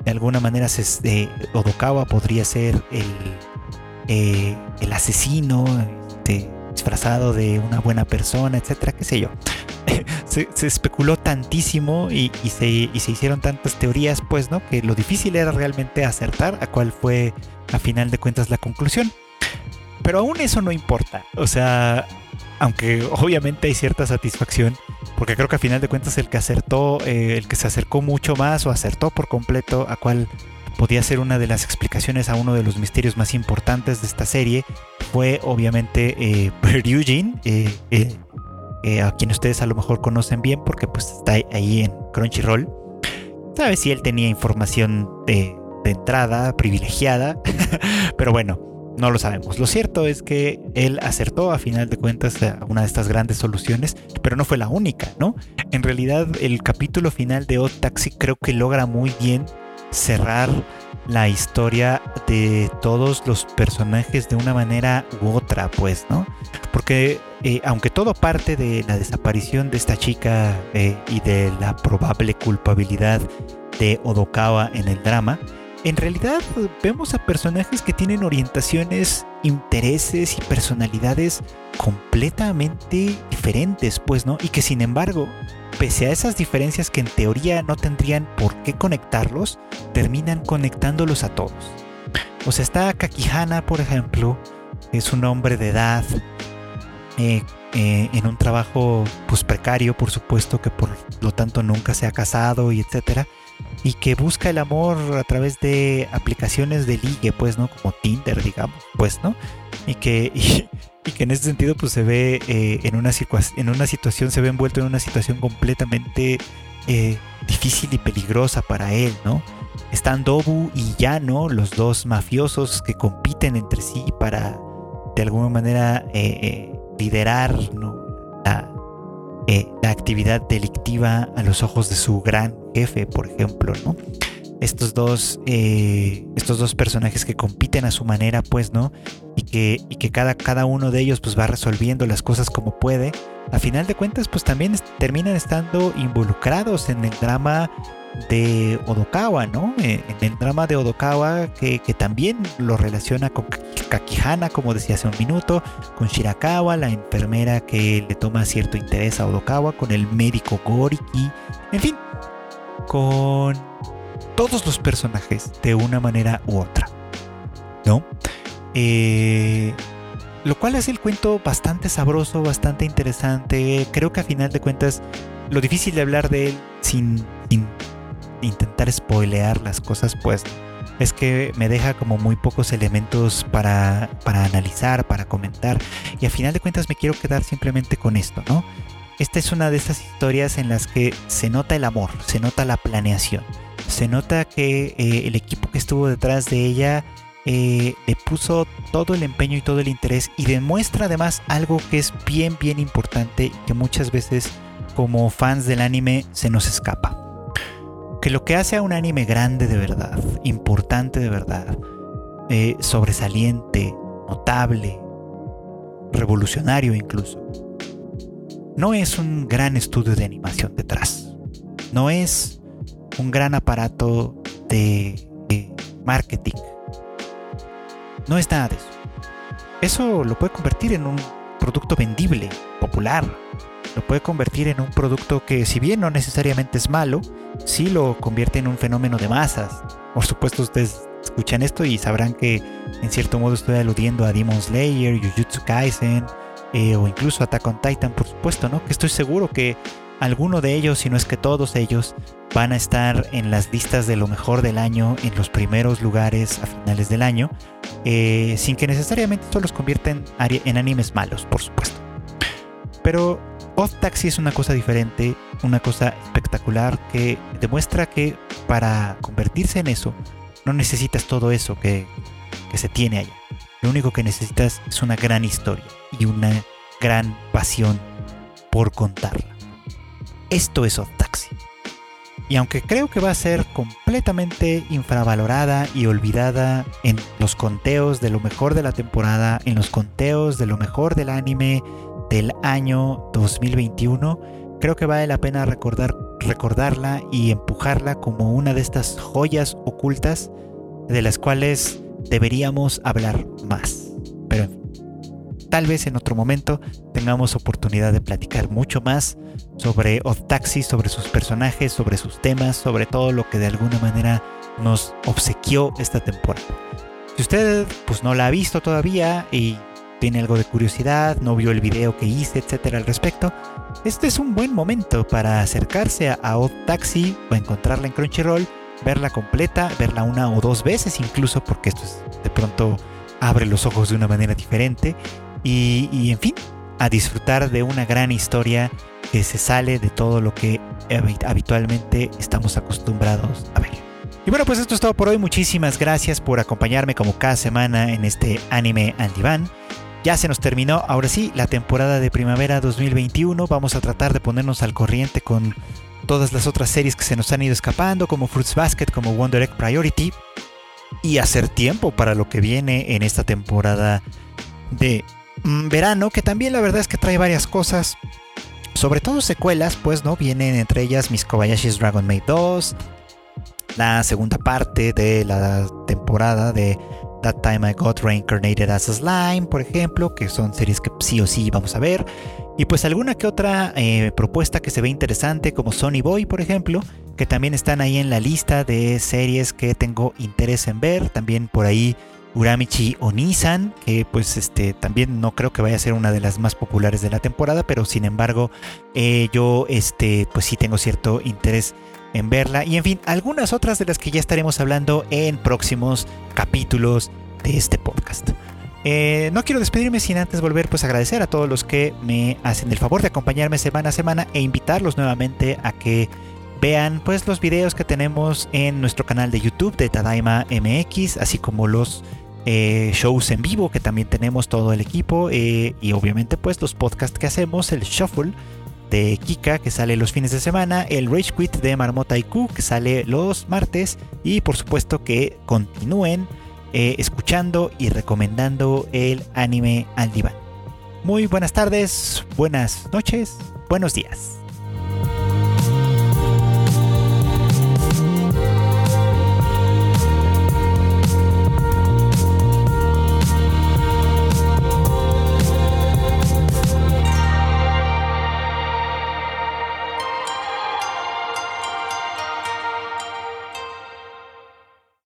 de alguna manera se, Odokawa podría ser el, el asesino este, disfrazado de una buena persona, etcétera, qué sé yo. se, especuló tantísimo y, se, hicieron tantas teorías, pues, ¿no? Que lo difícil era realmente acertar a cuál fue, a final de cuentas, la conclusión. Pero aún eso no importa. O sea, aunque obviamente hay cierta satisfacción, porque creo que a final de cuentas el que acertó, eh, el que se acercó mucho más o acertó por completo a cuál podía ser una de las explicaciones a uno de los misterios más importantes de esta serie, fue obviamente eh, eh, eh eh, a quien ustedes a lo mejor conocen bien porque pues está ahí en Crunchyroll. ¿Sabes si él tenía información de, entrada privilegiada? Pero bueno, no lo sabemos. Lo cierto es que él acertó a final de cuentas a una de estas grandes soluciones, pero no fue la única, ¿no? En realidad el capítulo final de Odd Taxi creo que logra muy bien cerrar la historia de todos los personajes de una manera u otra, pues, ¿no? Porque eh, aunque todo parte de la desaparición de esta chica eh, y de la probable culpabilidad de Odokawa en el drama, en realidad vemos a personajes que tienen orientaciones, intereses y personalidades completamente diferentes, pues, ¿no? Y que sin embargo pese a esas diferencias que en teoría no tendrían por qué conectarlos, terminan conectándolos a todos. O sea, está Kakihana, por ejemplo, es un hombre de edad, eh, eh, en un trabajo pues precario, por supuesto, que por lo tanto nunca se ha casado y etcétera, y que busca el amor a través de aplicaciones de ligue, pues, ¿no? Como Tinder, digamos, pues, ¿no? Y que, que en ese sentido pues se ve eh, en, una en una situación, se ve envuelto en una situación completamente eh, difícil y peligrosa para él, ¿no? Están Dobu y Yano, los dos mafiosos que compiten entre sí para de alguna manera eh, liderar la, la actividad delictiva a los ojos de su gran jefe, por ejemplo, ¿no? Estos dos, eh, estos dos personajes que compiten a su manera, pues, ¿no? Y que, y que cada, cada uno de ellos pues va resolviendo las cosas como puede. A final de cuentas, pues también terminan estando involucrados en el drama de Odokawa, ¿no? Eh, en el drama de Odokawa que, que, también lo relaciona con Kakihana, como decía hace un minuto, con Shirakawa, la enfermera que le toma cierto interés a Odokawa, con el médico Goriki, en fin, con todos los personajes de una manera u otra. ¿No? Eh, lo cual hace el cuento bastante sabroso, bastante interesante. Creo que a final de cuentas, lo difícil de hablar de él sin, intentar spoilear las cosas, pues es que me deja como muy pocos elementos para, para analizar, para comentar. Y a final de cuentas me quiero quedar simplemente con esto, ¿no? Esta es una de esas historias en las que se nota el amor, se nota la planeación, se nota que eh, el equipo que estuvo detrás de ella eh, le puso todo el empeño y todo el interés y demuestra además algo que es bien bien importante y que muchas veces como fans del anime se nos escapa. Que lo que hace a un anime grande de verdad, importante de verdad, eh, sobresaliente, notable, revolucionario incluso, no es un gran estudio de animación detrás. No es un gran aparato de, marketing. No es nada de eso. Eso lo puede convertir en un producto vendible, popular. Lo puede convertir en un producto que si bien no necesariamente es malo, sí lo convierte en un fenómeno de masas. Por supuesto ustedes escuchan esto y sabrán que en cierto modo estoy aludiendo a Demon Slayer, Jujutsu Kaisen, eh, o incluso Attack on Titan, por supuesto, ¿no? Que estoy seguro que alguno de ellos, si no es que todos ellos, van a estar en las listas de lo mejor del año, en los primeros lugares a finales del año, eh, sin que necesariamente esto los convierta en, en animes malos, por supuesto. Pero Off Taxi es una cosa diferente, una cosa espectacular que demuestra que para convertirse en eso, no necesitas todo eso que, que se tiene allá. Lo único que necesitas es una gran historia y una gran pasión por contarla. Esto es Off Taxi. Y aunque creo que va a ser completamente infravalorada y olvidada en los conteos de lo mejor de la temporada, en los conteos de lo mejor del anime del año 2021, creo que vale la pena recordar, recordarla y empujarla como una de estas joyas ocultas de las cuales deberíamos hablar más. Tal vez en otro momento tengamos oportunidad de platicar mucho más sobre Off Taxi, sobre sus personajes, sobre sus temas, sobre todo lo que de alguna manera nos obsequió esta temporada. Si usted pues no la ha visto todavía y tiene algo de curiosidad, no vio el video que hice, etcétera al respecto, este es un buen momento para acercarse a Odd Taxi o encontrarla en Crunchyroll verla completa, verla una o dos veces incluso, porque esto de pronto abre los ojos de una manera diferente. Y, en fin, a disfrutar de una gran historia que se sale de todo lo que habitualmente estamos acostumbrados a ver. Y bueno, pues esto es todo por hoy. Muchísimas gracias por acompañarme como cada semana en este anime al diván. Ya se nos terminó, ahora sí, la temporada de primavera 2021. Vamos a tratar de ponernos al corriente con todas las otras series que se nos han ido escapando, como Fruits Basket, como Wonder Egg Priority, y hacer tiempo para lo que viene en esta temporada de verano, que también la verdad es que trae varias cosas, sobre todo secuelas, pues no vienen entre ellas Miss Kobayashi's Dragon Maid 2, la segunda parte de la temporada de That Time I Got Reincarnated as a Slime, por ejemplo, que son series que sí o sí vamos a ver. Y pues alguna que otra eh, propuesta que se ve interesante, como Sony Boy, por ejemplo, que también están ahí en la lista de series que tengo interés en ver. También por ahí Uramichi Onisan, que pues este también no creo que vaya a ser una de las más populares de la temporada, pero sin embargo eh, yo este pues sí tengo cierto interés en verla. Y en fin, algunas otras de las que ya estaremos hablando en próximos capítulos de este podcast. Eh, no quiero despedirme sin antes volver pues a agradecer a todos los que me hacen el favor de acompañarme semana a semana e invitarlos nuevamente a que vean pues los videos que tenemos en nuestro canal de YouTube de Tadaima MX, así como los eh, shows en vivo que también tenemos todo el equipo eh, y obviamente pues los podcasts que hacemos, el Shuffle de Kika que sale los fines de semana, el Rage Quit de Marmota IQ que sale los martes y por supuesto que continúen eh, escuchando y recomendando el anime al diván. Muy buenas tardes, buenas noches, buenos días.